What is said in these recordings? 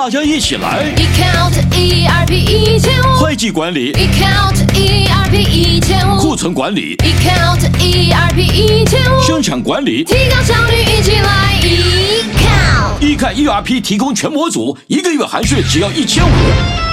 大家一起来！Ecount ERP 一千五，会计管理。；Ecount ERP 一千五，库存管理。；Ecount ERP 一千五，生产管理，提高效率，一起来 Ecount ERP 提供全模组，一个月含税只要一千五。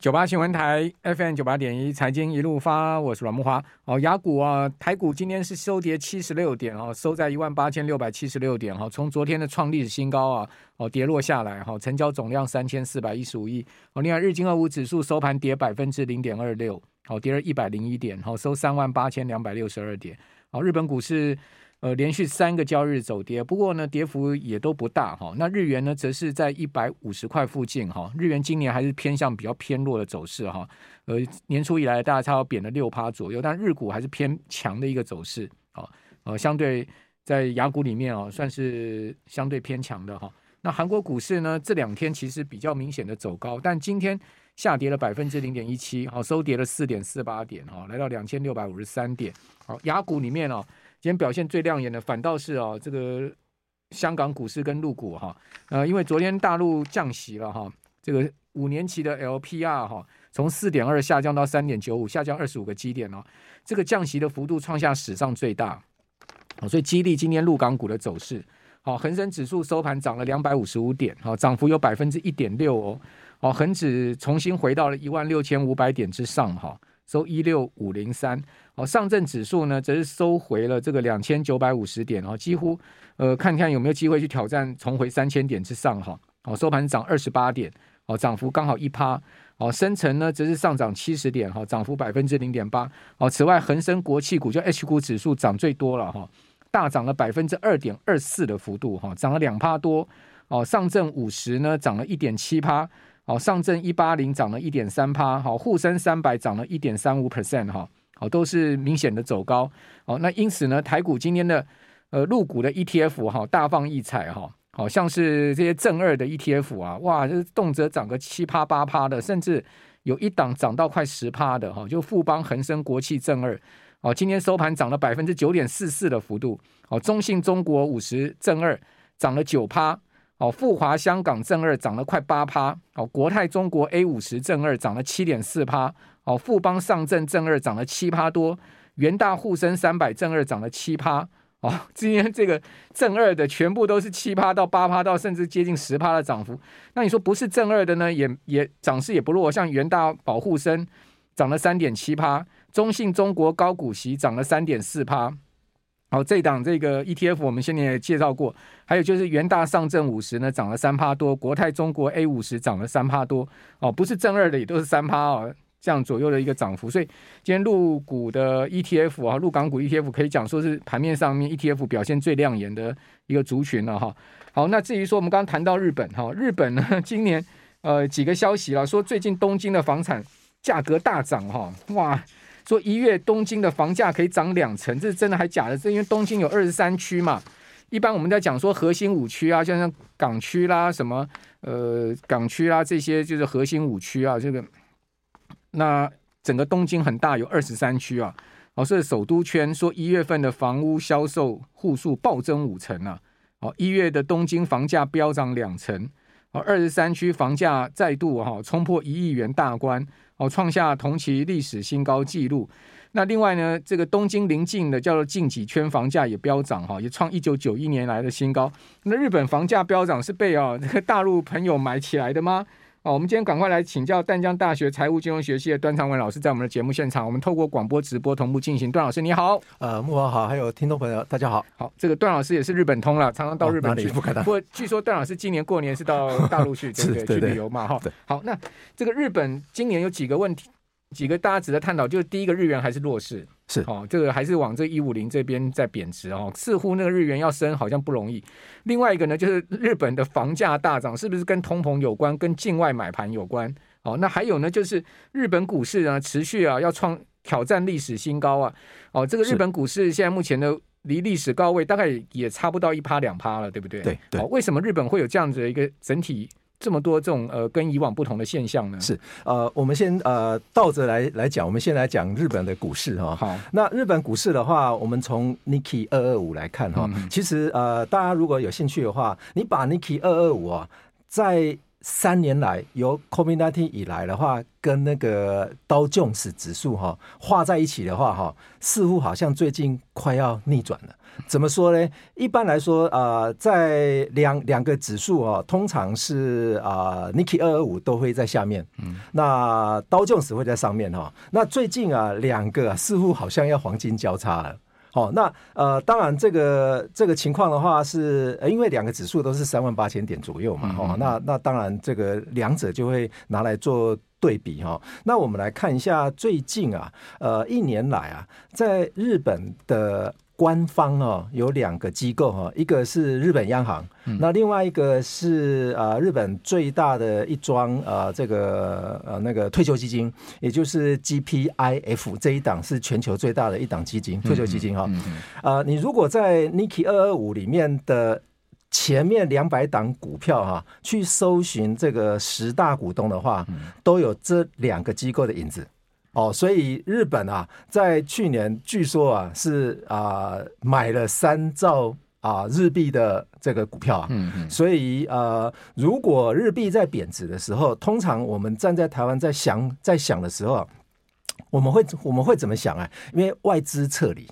九八新闻台 FM 九八点一财经一路发，我是阮慕驊。哦，雅股啊，台股今天是收跌七十六点哦，收在一万八千六百七十六点哈。从昨天的创历史新高啊，哦跌落下来哈，成交总量三千四百一十五亿。哦，另外日经二五指数收盘跌百分之零点二六，哦跌了一百零一点，哦收三万八千两百六十二点。哦，日本股市。呃，连续三个交易日走跌，不过呢，跌幅也都不大哈。那日元呢，则是在一百五十块附近哈。日元今年还是偏向比较偏弱的走势哈。呃，年初以来大概差不多贬了六趴左右，但日股还是偏强的一个走势啊。呃，相对在雅股里面啊，算是相对偏强的哈。那韩国股市呢，这两天其实比较明显的走高，但今天下跌了百分之零点一七，好，收跌了四点四八点哈，来到两千六百五十三点。好，雅股里面哦。今天表现最亮眼的反倒是哦，这个香港股市跟陆股哈，呃，因为昨天大陆降息了哈，这个五年期的 LPR 哈，从四点二下降到三点九五，下降二十五个基点哦，这个降息的幅度创下史上最大，所以激励今天陆港股的走势。好，恒生指数收盘涨了两百五十五点，好，涨幅有百分之一点六哦，好，恒指重新回到了一万六千五百点之上哈。收一六五零三，哦，上证指数呢则是收回了这个两千九百五十点哦，几乎呃看看有没有机会去挑战重回三千点之上哈，哦，收盘涨二十八点，哦，涨幅刚好一趴，哦，深成呢则是上涨七十点哈，涨幅百分之零点八，哦，此外恒生国企股就 H 股指数涨最多了哈，大涨了百分之二点二四的幅度哈，涨了两趴多，哦，上证五十呢涨了一点七趴。好，上证一八零涨了一点三趴，好，沪深三百涨了一点三五 percent，哈，好，都是明显的走高，好，那因此呢，台股今天的呃入股的 ETF 哈大放异彩哈，好像是这些正二的 ETF 啊，哇，这动辄涨个七趴八趴的，甚至有一档涨到快十趴的哈，就富邦恒生国企正二，哦，今天收盘涨了百分之九点四四的幅度，哦，中信中国五十正二涨了九趴。哦，富华香港正二涨了快八趴，哦，国泰中国 A 五十正二涨了七点四趴，哦，富邦上证正二涨了七趴多，元大沪深三百正二涨了七趴，哦，今天这个正二的全部都是七趴到八趴到甚至接近十趴的涨幅，那你说不是正二的呢，也也涨势也不弱，像元大保沪深涨了三点七趴，中信中国高股息涨了三点四趴。好，这档这个 ETF 我们先前也介绍过，还有就是元大上证五十呢涨了三趴多，国泰中国 A 五十涨了三趴多，哦，不是正二的也都是三趴哦，这样左右的一个涨幅，所以今天入股的 ETF 啊，入港股 ETF 可以讲说是盘面上面 ETF 表现最亮眼的一个族群了哈。好，那至于说我们刚刚谈到日本哈，日本呢 今年呃几个消息了，说最近东京的房产价格大涨哈，哇。说一月东京的房价可以涨两成，这是真的还假的？这因为东京有二十三区嘛，一般我们在讲说核心五区啊，像像港区啦、什么呃港区啦这些就是核心五区啊，这个那整个东京很大，有二十三区啊。哦，所以首都圈说一月份的房屋销售户数暴增五成啊，哦，一月的东京房价飙涨两成，哦，二十三区房价再度哈冲破一亿元大关。哦，创下同期历史新高纪录。那另外呢，这个东京临近的叫做近几圈房价也飙涨哈，也创一九九一年来的新高。那日本房价飙涨是被啊这个大陆朋友买起来的吗？哦，我们今天赶快来请教淡江大学财务金融学系的段长文老师，在我们的节目现场，我们透过广播直播同步进行。段老师你好，呃，木华好，还有听众朋友大家好。好，这个段老师也是日本通了，常常到日本去。哦、不，不过据说段老师今年过年是到大陆去，对不对？去旅游嘛，哈。好，那这个日本今年有几个问题，几个大家值得探讨，就是第一个日元还是弱势。是哦，这个还是往这一五零这边在贬值哦，似乎那个日元要升好像不容易。另外一个呢，就是日本的房价大涨，是不是跟通膨有关，跟境外买盘有关？哦，那还有呢，就是日本股市呢持续啊要创挑战历史新高啊。哦，这个日本股市现在目前的离历史高位大概也差不到一趴两趴了，对不对？对对。哦，为什么日本会有这样子的一个整体这么多这种呃跟以往不同的现象呢？是呃，我们先呃倒着来来讲，我们先来讲日本的股市哈。好，那日本股市的话，我们从 Nikkei 二二五来看哈，嗯、其实呃大家如果有兴趣的话，你把 Nikkei 二二五啊在三年来由 COVID-19 以来的话，跟那个道琼斯指数哈画在一起的话哈，似乎好像最近快要逆转了。怎么说呢？一般来说，呃，在两两个指数啊，通常是啊，Nikkei 二二五都会在下面，嗯，那道琼斯会在上面哈。那最近啊，两个似乎好像要黄金交叉了。好，那呃，当然这个这个情况的话是，呃因为两个指数都是三万八千点左右嘛，哈、嗯，那那当然这个两者就会拿来做对比哈。那我们来看一下最近啊，呃，一年来啊，在日本的。官方哦，有两个机构哈，一个是日本央行，嗯、那另外一个是啊日本最大的一桩啊这个呃那个退休基金，也就是 GPIF 这一档是全球最大的一档基金退休基金哈，啊你如果在 Nikkei 二二五里面的前面两百档股票哈，去搜寻这个十大股东的话，都有这两个机构的影子。哦，所以日本啊，在去年据说啊是啊买了三兆啊日币的这个股票啊，嗯嗯，所以呃，如果日币在贬值的时候，通常我们站在台湾在想在想的时候，我们会我们会怎么想啊？因为外资撤离。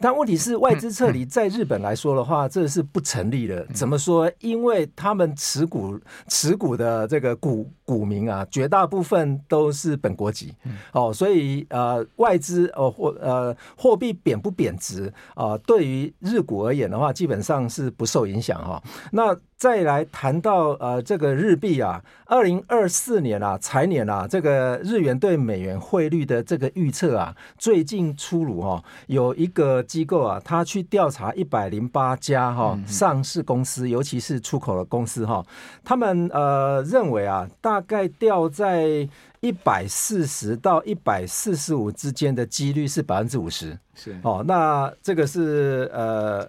但问题是，外资撤离在日本来说的话，这是不成立的。怎么说？因为他们持股持股的这个股股民啊，绝大部分都是本国籍哦，所以呃，外资哦货呃货币贬不贬值啊，对于日股而言的话，基本上是不受影响哈。那再来谈到呃这个日币啊，二零二四年啊财年啊，这个日元对美元汇率的这个预测啊，最近出炉哈，有一个机构啊，他去调查一百零八家哈上市公司，尤其是出口的公司哈，他们呃认为啊，大概掉在一百四十到一百四十五之间的几率是百分之五十，是。哦，那这个是呃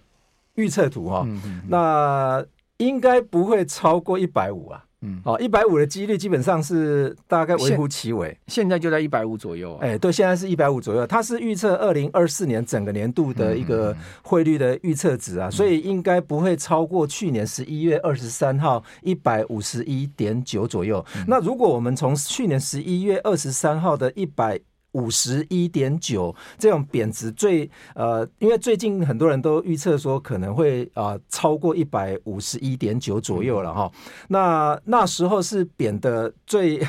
预测图哈，那。应该不会超过一百五啊，嗯，哦，一百五的几率基本上是大概微乎其微，现在就在一百五左右啊，哎，对，现在是一百五左右，它是预测二零二四年整个年度的一个汇率的预测值啊，所以应该不会超过去年十一月二十三号一百五十一点九左右。那如果我们从去年十一月二十三号的一百五十一点九这种贬值最呃，因为最近很多人都预测说可能会啊、呃、超过一百五十一点九左右了哈。那那时候是贬的最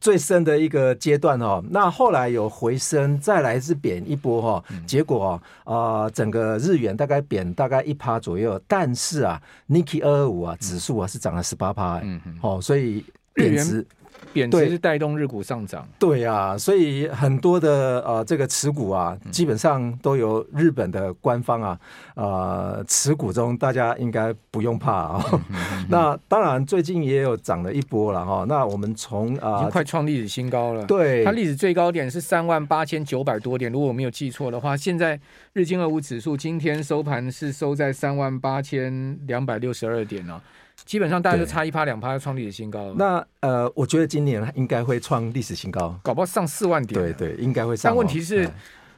最深的一个阶段哦。那后来有回升，再来是贬一波哈。结果啊、呃，整个日元大概贬大概一趴左右，但是啊，Nikkei 二二五啊指数啊是涨了十八趴，嗯嗯，哦，所以贬值。贬值是带动日股上涨，对啊，所以很多的呃这个持股啊，基本上都由日本的官方啊呃持股中，大家应该不用怕啊。那当然最近也有涨了一波了哈。那我们从啊、呃、已经快创历史新高了，对，它历史最高点是三万八千九百多点，如果我没有记错的话，现在日经二五指数今天收盘是收在三万八千两百六十二点了。基本上大概就差一趴两趴要创历史新高。那呃，我觉得今年应该会创历史新高，搞不好上四万点。对对，应该会上。但问题是，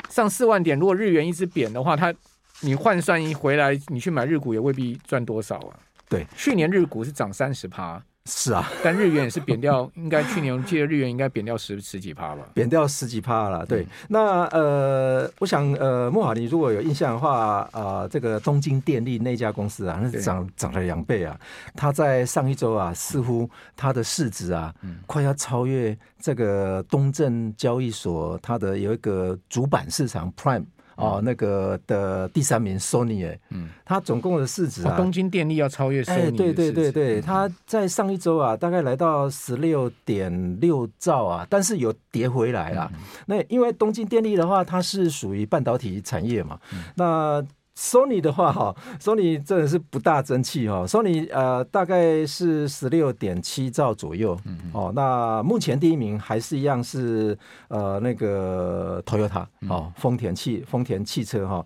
上四万点，如果日元一直贬的话，它你换算一回来，你去买日股也未必赚多少啊。对，去年日股是涨三十趴。是啊，但日元也是贬掉，应该去年我记得日元应该贬掉十十几趴吧，贬掉十几趴了。对，嗯、那呃，我想呃，慕驊你如果有印象的话啊、呃，这个东京电力那家公司啊，那是涨涨了两倍啊，它在上一周啊，似乎它的市值啊，嗯、快要超越这个东证交易所，它的有一个主板市场 Prime。哦，那个的第三名 Sony 哎，嗯，它总共的市值啊，东京电力要超越 Sony，哎，对对对对，它在上一周啊，大概来到十六点六兆啊，但是有跌回来了。那因为东京电力的话，它是属于半导体产业嘛，那 Sony 的话哈，Sony 真的是不大争气哈。Sony 呃大概是十六点七兆左右，嗯嗯哦，那目前第一名还是一样是呃那个 Toyota 哦，丰田汽丰田汽车哈。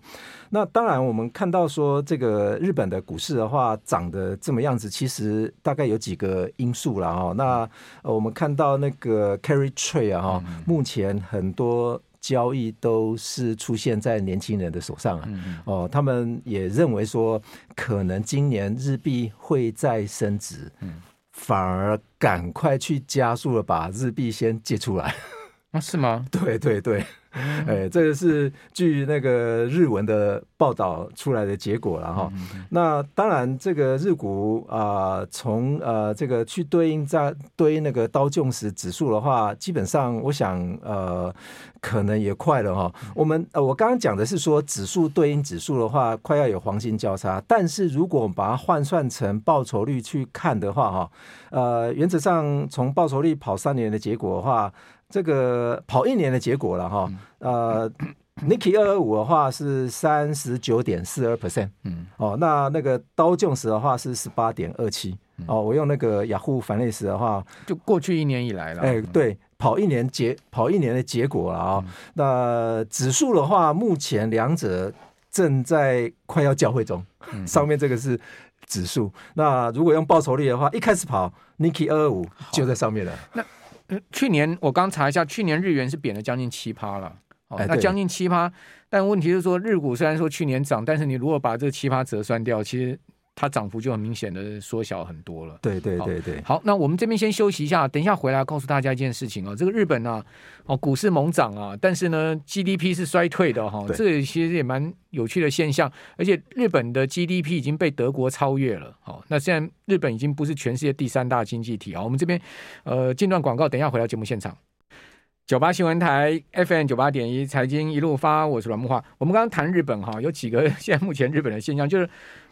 那当然我们看到说这个日本的股市的话涨得这么样子，其实大概有几个因素了哈。那我们看到那个 Carry Trade 啊哈，目前很多。交易都是出现在年轻人的手上啊，哦，他们也认为说，可能今年日币会再升值，嗯，反而赶快去加速了把日币先借出来，啊，是吗？对 对对。哎、欸，这个是据那个日文的报道出来的结果了哈。那当然，这个日股啊，从呃这个去对应在对应那个刀琼斯指数的话，基本上我想呃可能也快了哈。我们呃我刚刚讲的是说指数对应指数的话，快要有黄金交叉。但是如果我们把它换算成报酬率去看的话哈，呃原则上从报酬率跑三年的结果的话。这个跑一年的结果了哈，呃，Nikkei 二二五的话是三十九点四二 percent，嗯，哦，那那个道琼斯的话是十八点二七，哦，我用那个雅虎 Finance 的话，就过去一年以来了，哎，对，跑一年结跑一年的结果了啊，嗯、那指数的话，目前两者正在快要交汇中，嗯、上面这个是指数，那如果用报酬率的话，一开始跑 Nikkei 二二五就在上面了，那。去年我刚查一下，去年日元是贬了将近七趴了，哦，那将近七趴，但问题是说日股虽然说去年涨，但是你如果把这七趴折算掉，其实。它涨幅就很明显的缩小很多了。对对对对。好，那我们这边先休息一下，等一下回来告诉大家一件事情啊，这个日本呢，哦，股市猛涨啊，但是呢，GDP 是衰退的哈，这个其实也蛮有趣的现象。而且日本的 GDP 已经被德国超越了。好，那现在日本已经不是全世界第三大经济体啊。我们这边呃，进段广告，等一下回到节目现场。九八新闻台 FM 九八点一财经一路发，我是阮木华。我们刚刚谈日本哈，有几个 现在目前日本的现象就是。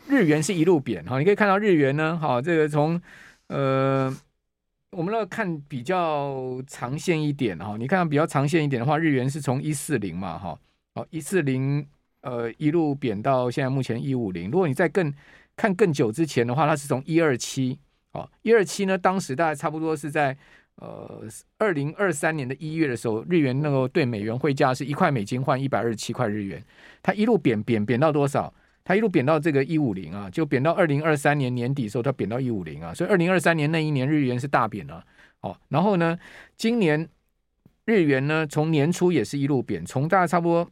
日元是一路贬哈，你可以看到日元呢，哈，这个从呃，我们要看比较长线一点哈，你看比较长线一点的话，日元是从一四零嘛哈，好一四零呃一路贬到现在目前一五零，如果你再更看更久之前的话，它是从一二七，哦一二七呢，当时大概差不多是在呃二零二三年的一月的时候，日元那个对美元汇价是一块美金换一百二十七块日元，它一路贬贬贬到多少？它一路贬到这个一五零啊，就贬到二零二三年年底的时候，它贬到一五零啊，所以二零二三年那一年日元是大贬啊。哦，然后呢，今年日元呢，从年初也是一路贬，从大概差不多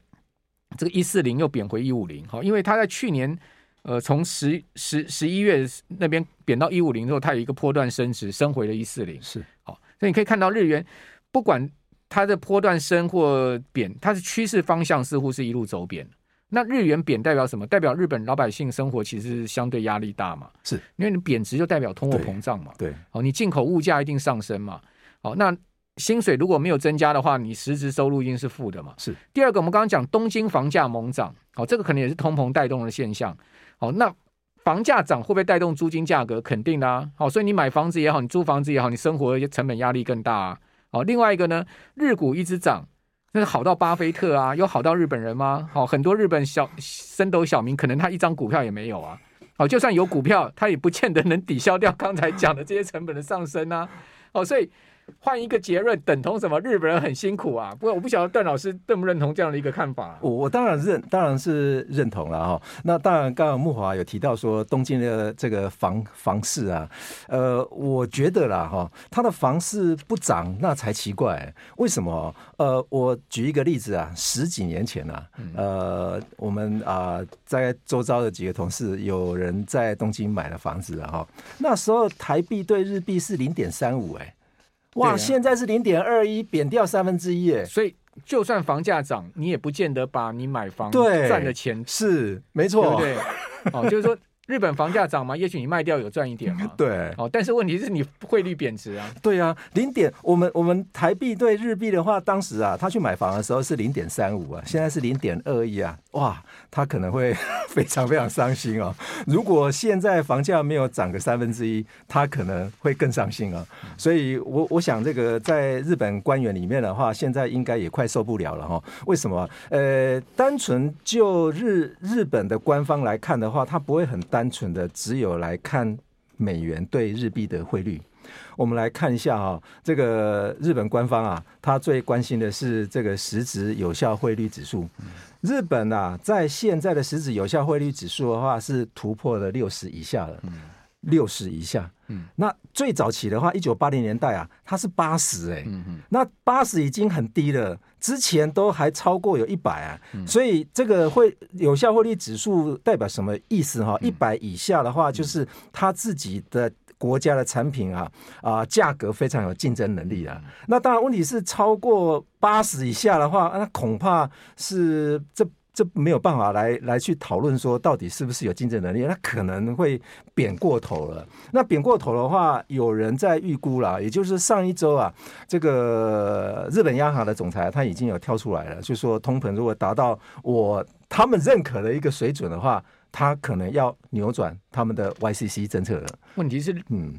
这个一四零又贬回一五零。好，因为它在去年呃从十十十一月那边贬到一五零之后，它有一个波段升值，升回了一四零。是，好，所以你可以看到日元不管它的波段升或贬，它的趋势方向似乎是一路走贬。那日元贬代表什么？代表日本老百姓生活其实相对压力大嘛？是，因为你贬值就代表通货膨胀嘛？对，哦，你进口物价一定上升嘛？好，那薪水如果没有增加的话，你实质收入一定是负的嘛？是。第二个，我们刚刚讲东京房价猛涨，好，这个可能也是通膨带动的现象。好，那房价涨会不会带动租金价格？肯定的啊。好，所以你买房子也好，你租房子也好，你生活成本压力更大啊。好，另外一个呢，日股一直涨。那好到巴菲特啊，又好到日本人吗？好，很多日本小升斗小民，可能他一张股票也没有啊。好，就算有股票，他也不见得能抵消掉刚才讲的这些成本的上升啊。哦，所以。换一个结论等同什么？日本人很辛苦啊！不过我不晓得段老师认不认同这样的一个看法。我我当然认，当然是认同了哈。那当然，刚刚木华有提到说东京的这个房房市啊，呃，我觉得啦哈，它的房市不涨那才奇怪。为什么？呃，我举一个例子啊，十几年前啊，呃，我们啊在周遭的几个同事有人在东京买了房子啊哈，那时候台币对日币是零点三五哎。哇，啊、现在是零点二一，贬掉三分之一，哎，所以就算房价涨，你也不见得把你买房赚的钱是没错，对不对？哦，就是说日本房价涨吗，也许你卖掉有赚一点嘛。对，哦，但是问题是你汇率贬值啊。对啊，零点，我们我们台币对日币的话，当时啊，他去买房的时候是零点三五啊，现在是零点二一啊，哇，他可能会 非常非常伤心哦。如果现在房价没有涨个三分之一，他可能会更伤心啊。所以我我想这个在日本官员里面的话，现在应该也快受不了了哈。为什么？呃，单纯就日日本的官方来看的话，他不会很单纯的只有来看美元对日币的汇率，我们来看一下啊，这个日本官方啊，他最关心的是这个实质有效汇率指数。日本啊，在现在的实质有效汇率指数的话，是突破了六十以下了。六十以下，嗯，那最早期的话，一九八零年代啊，它是八十，哎，嗯嗯，那八十已经很低了，之前都还超过有一百啊，所以这个会有效汇率指数代表什么意思哈？一百以下的话，就是它自己的国家的产品啊啊，价格非常有竞争能力啊。那当然，问题是超过八十以下的话，那恐怕是这。这没有办法来来去讨论说到底是不是有竞争能力，那可能会贬过头了。那贬过头的话，有人在预估了，也就是上一周啊，这个日本央行的总裁他已经有跳出来了，就说通膨如果达到我他们认可的一个水准的话，他可能要扭转他们的 YCC 政策了。问题是，嗯，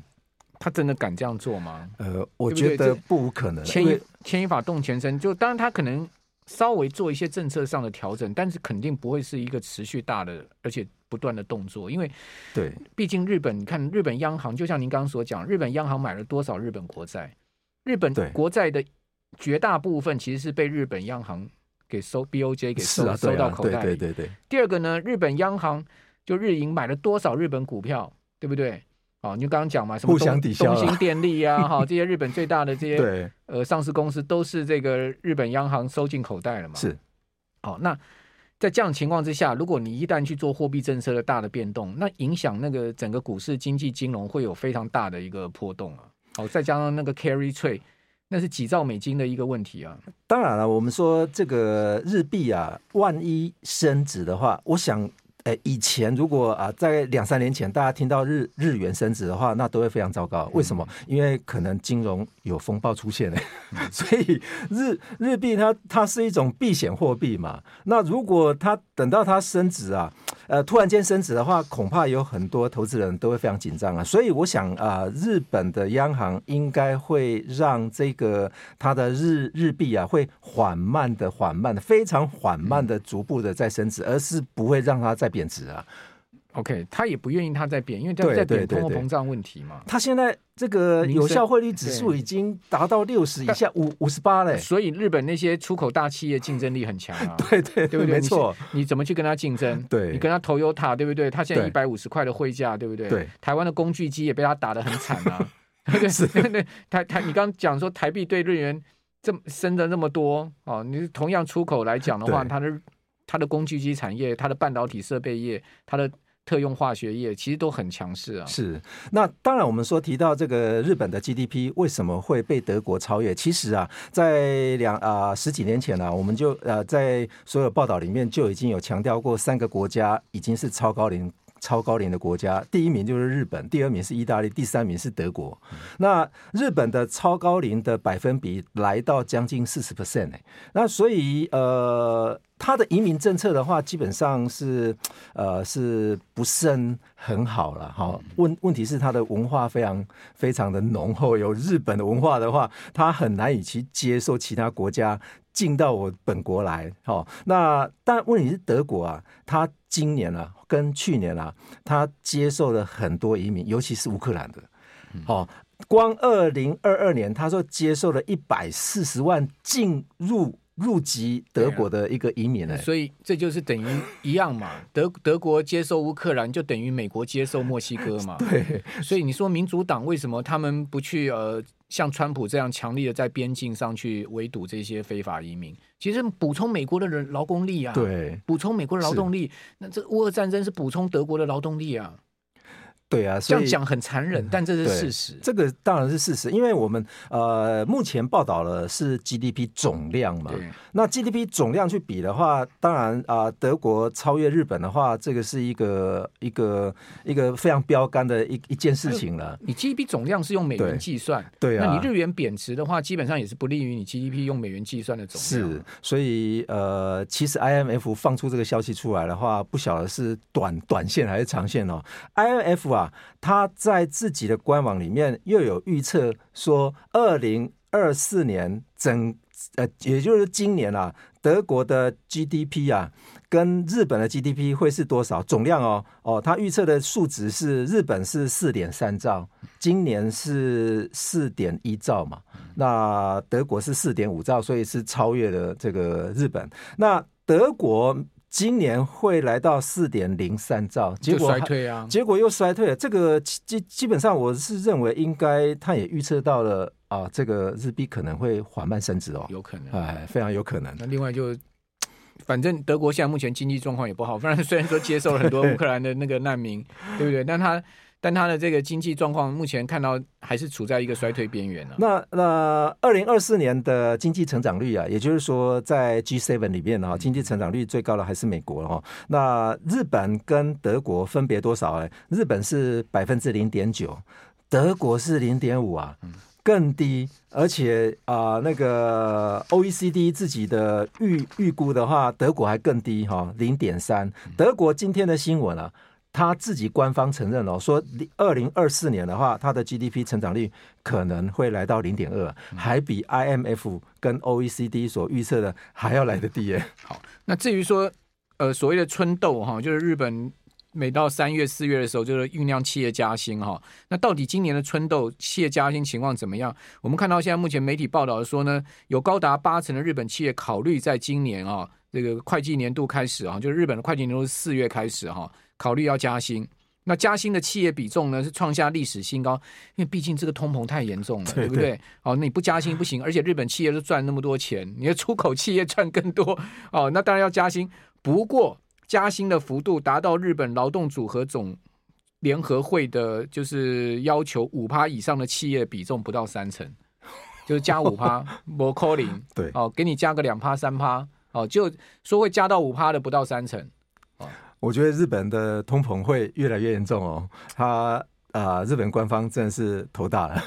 他真的敢这样做吗？呃，我觉得不无可能。牵一牵一发动全身，就当然他可能。稍微做一些政策上的调整，但是肯定不会是一个持续大的而且不断的动作，因为对，毕竟日本，你看日本央行，就像您刚刚所讲，日本央行买了多少日本国债？日本国债的绝大部分其实是被日本央行给收，BOJ 给收、啊啊、收到口袋里。对对对。第二个呢，日本央行就日银买了多少日本股票，对不对？哦，你就刚刚讲嘛，什么东东兴电力啊，哈，这些日本最大的这些对呃上市公司都是这个日本央行收进口袋了嘛？是。好，那在这样的情况之下，如果你一旦去做货币政策的大的变动，那影响那个整个股市、经济、金融会有非常大的一个波动啊。好，再加上那个 carry trade，那是几兆美金的一个问题啊。当然了，我们说这个日币啊，万一升值的话，我想。以前如果啊，在两三年前，大家听到日日元升值的话，那都会非常糟糕。为什么？因为可能金融有风暴出现了，所以日日币它它是一种避险货币嘛。那如果它等到它升值啊，呃，突然间升值的话，恐怕有很多投资人都会非常紧张啊。所以我想啊，日本的央行应该会让这个它的日日币啊，会缓慢的、缓慢的、非常缓慢的、逐步的在升值，而是不会让它再贬值啊。OK，他也不愿意它再贬，因为在贬通货膨胀问题嘛。他现在这个有效汇率指数已经达到六十以下，五五十八嘞。所以日本那些出口大企业竞争力很强啊。对对对，对不对？没错。你怎么去跟他竞争？对，你跟他 Toyota，对不对？他现在一百五十块的汇价，对不对？对。台湾的工具机也被他打得很惨啊。对对对，台台，你刚刚讲说台币对日元这么升的那么多哦，你同样出口来讲的话，它的它的工具机产业、它的半导体设备业、它的特用化学业其实都很强势啊。是，那当然我们说提到这个日本的 GDP 为什么会被德国超越？其实啊，在两啊、十几年前呢、我们就呃在所有报道里面就已经有强调过，三个国家已经是超高龄。超高龄的国家，第一名就是日本，第二名是意大利，第三名是德国。那日本的超高龄的百分比来到将近四十 percent，那所以呃，他的移民政策的话，基本上是呃是不甚很好了哈。问问题是他的文化非常非常的浓厚，有日本的文化的话，他很难以去接受其他国家进到我本国来。好，那但问题是德国啊，他今年啊。跟去年啊，他接受了很多移民，尤其是乌克兰的。好，光二零二二年，他说接受了一百四十万进入入籍德国的一个移民呢。所以这就是等于一样嘛，德德国接受乌克兰，就等于美国接受墨西哥嘛。对，所以你说民主党为什么他们不去呃？像川普这样强力的在边境上去围堵这些非法移民，其实补充美国的人劳工力啊，对，补充美国的劳动力，那这乌俄战争是补充德国的劳动力啊。对啊，这样讲很残忍，但这是事实。这个当然是事实，因为我们呃目前报道了是 GDP 总量嘛。那 GDP 总量去比的话，当然啊、呃，德国超越日本的话，这个是一个一个一个非常标杆的一一件事情了。你 GDP 总量是用美元计算，对，对啊，那你日元贬值的话，基本上也是不利于你 GDP 用美元计算的总量。是，所以呃，其实 IMF 放出这个消息出来的话，不晓得是短短线还是长线哦。IMF 啊。啊，他在自己的官网里面又有预测说，二零二四年整呃，也就是今年啊，德国的 GDP 啊，跟日本的 GDP 会是多少总量哦？哦，他预测的数值是日本是四点三兆，今年是四点一兆嘛，那德国是四点五兆，所以是超越了这个日本。那德国。今年会来到四点零三兆，结果衰退啊，结果又衰退了。这个基基本上我是认为，应该他也预测到了啊，这个日币可能会缓慢升值哦，有可能，哎，非常有可能。那另外就，反正德国现在目前经济状况也不好，反 正虽然说接受了很多乌克兰的那个难民，对不对？但他。但它的这个经济状况目前看到还是处在一个衰退边缘呢。那那二零二四年的经济成长率啊，也就是说在 G7 里面啊，经济成长率最高的还是美国哦。那日本跟德国分别多少？哎，日本是百分之零点九，德国是零点五啊，更低。而且啊，那个 OECD 自己的预预估的话，德国还更低哈，零点三。德国今天的新闻啊。他自己官方承认哦，说二零二四年的话，它的 GDP 成长率可能会来到零点二，还比 IMF 跟 OECD 所预测的还要来得低耶。好，那至于说呃所谓的春斗哈，就是日本每到三月四月的时候，就是酝酿企业加薪哈。那到底今年的春斗企业加薪情况怎么样？我们看到现在目前媒体报道说呢，有高达八成的日本企业考虑在今年啊这个会计年度开始啊，就是日本的会计年度四月开始哈。考虑要加薪，那加薪的企业比重呢是创下历史新高，因为毕竟这个通膨太严重了，对，不对？哦，那你不加薪不行，而且日本企业都赚那么多钱，你的出口企业赚更多哦，那当然要加薪。不过加薪的幅度达到日本劳动组合总联合会的，就是要求五趴以上的企业比重不到三成，就是加五趴，不扣零，对，哦，给你加个两趴三趴，哦，就说会加到五趴的不到三成。我觉得日本的通膨会越来越严重哦，他啊、呃，日本官方真的是头大了。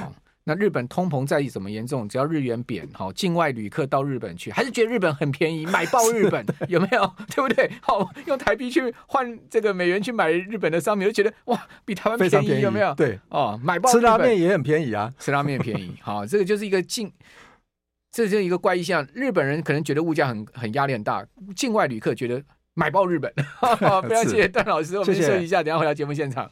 哦、那日本通膨再怎么严重，只要日元贬，好、哦，境外旅客到日本去，还是觉得日本很便宜，买爆日本，有没有？对不对？好、哦，用台币去换这个美元去买日本的商品，就觉得哇，比台湾便宜，有没有？对，哦，买爆吃拉面也很便宜啊，吃拉面便宜。好、哦，这个就是一个境，这就是一个怪异现象。日本人可能觉得物价很很压力很大，境外旅客觉得。买爆日本，非常谢谢段老师，我们休息一下，等下回到节目现场。